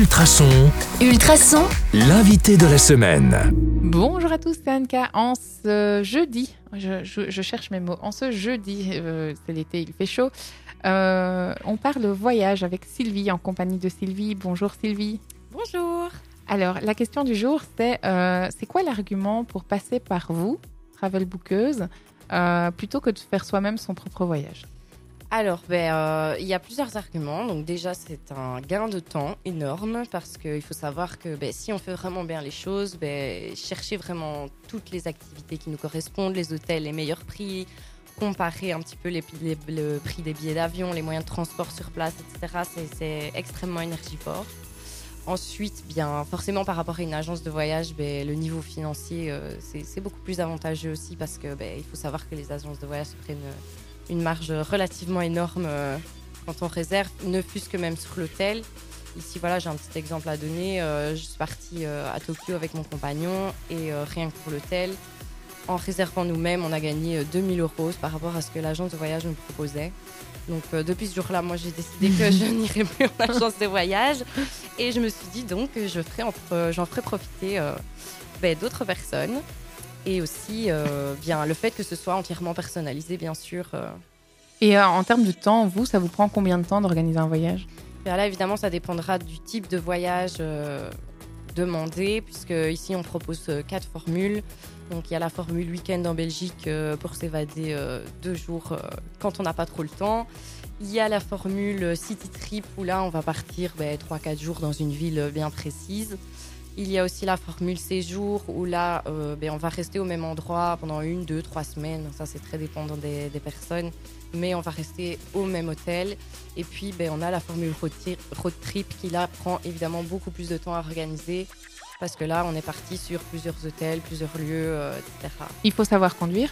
Ultrason, Ultrason, l'invité de la semaine. Bonjour à tous, c'est Anka. En ce jeudi, je, je- je cherche mes mots, en ce jeudi, euh, c'est l'été, il fait chaud, euh, on parle voyage avec Sylvie, en compagnie de Sylvie. Bonjour Sylvie. Bonjour. Alors, la question du jour, c'est euh, c'est quoi l'argument pour passer par vous, travel bookeuse, euh, plutôt que de faire soi-même son propre voyage? Alors, ben, euh, il y a plusieurs arguments. Donc déjà, c'est un gain de temps énorme parce qu'il faut savoir que ben, si on fait vraiment bien les choses, ben, chercher vraiment toutes les activités qui nous correspondent, les hôtels, les meilleurs prix, comparer un petit peu les, le prix des billets d'avion, les moyens de transport sur place, etc. c'est- extrêmement énergivore. Ensuite, bien forcément par rapport à une agence de voyage, ben, le niveau financier euh, c'est beaucoup plus avantageux aussi parce que ben, il faut savoir que les agences de voyage prennent une marge relativement énorme euh, quand on réserve, ne fût-ce que même sur l'hôtel. Ici, voilà, j'ai un petit exemple à donner. Euh, je suis partie euh, à Tokyo avec mon compagnon et rien que pour l'hôtel, en réservant nous-mêmes, on a gagné euh, 2000 euros par rapport à ce que l'agence de voyage nous proposait. Donc euh, depuis ce jour-là, moi j'ai décidé que je n'irai plus en agence de voyage et je me suis dit donc que je ferai j'en ferai profiter euh, ben, d'autres personnes et aussi euh, bien le fait que ce soit entièrement personnalisé, bien sûr. euh, Et euh, en termes de temps, vous, ça vous prend combien de temps d'organiser un voyage? Là, évidemment, ça dépendra du type de voyage demandé, puisque ici, on propose quatre formules. Donc, il y a la formule week-end en Belgique euh, pour s'évader euh, deux jours euh, quand on n'a pas trop le temps. Il y a la formule city trip où là, on va partir ben, 3-4 jours dans une ville bien précise. Il y a aussi la formule séjour où là, euh, ben, on va rester au même endroit pendant une, deux, trois semaines. Ça, c'est très dépendant des, personnes. Mais on va rester au même hôtel. Et puis, ben, on a la formule road trip qui, là, prend évidemment beaucoup plus de temps à organiser. Parce que là, on est parti sur plusieurs hôtels, plusieurs lieux, euh, etc. Il faut savoir conduire.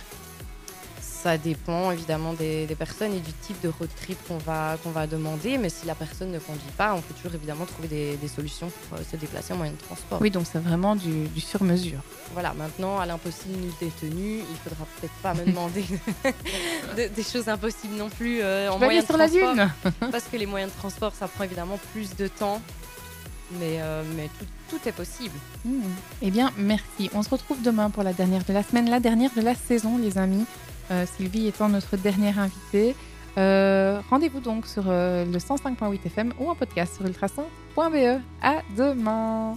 Ça dépend évidemment des, des personnes et du type de road trip qu'on va, qu'on va demander. Mais si la personne ne conduit pas, on peut toujours évidemment trouver des, des solutions pour euh, se déplacer en moyen de transport. Oui, donc c'est vraiment du, du sur-mesure. Voilà, maintenant, à l'impossible, nul n'est tenu. Il faudra peut-être pas me demander de- des choses impossibles non plus euh, en moyen de sur la transport. dune Parce que les moyens de transport, ça prend évidemment plus de temps. Mais, euh, mais tout, tout est possible. Hmm. Eh bien, merci. On se retrouve demain pour la dernière de la semaine, la dernière de la saison, les amis. Euh, Sylvie étant notre dernière invitée. Euh, Rendez-vous donc sur euh, le 105.8 FM ou en podcast sur ultrason.be. À demain.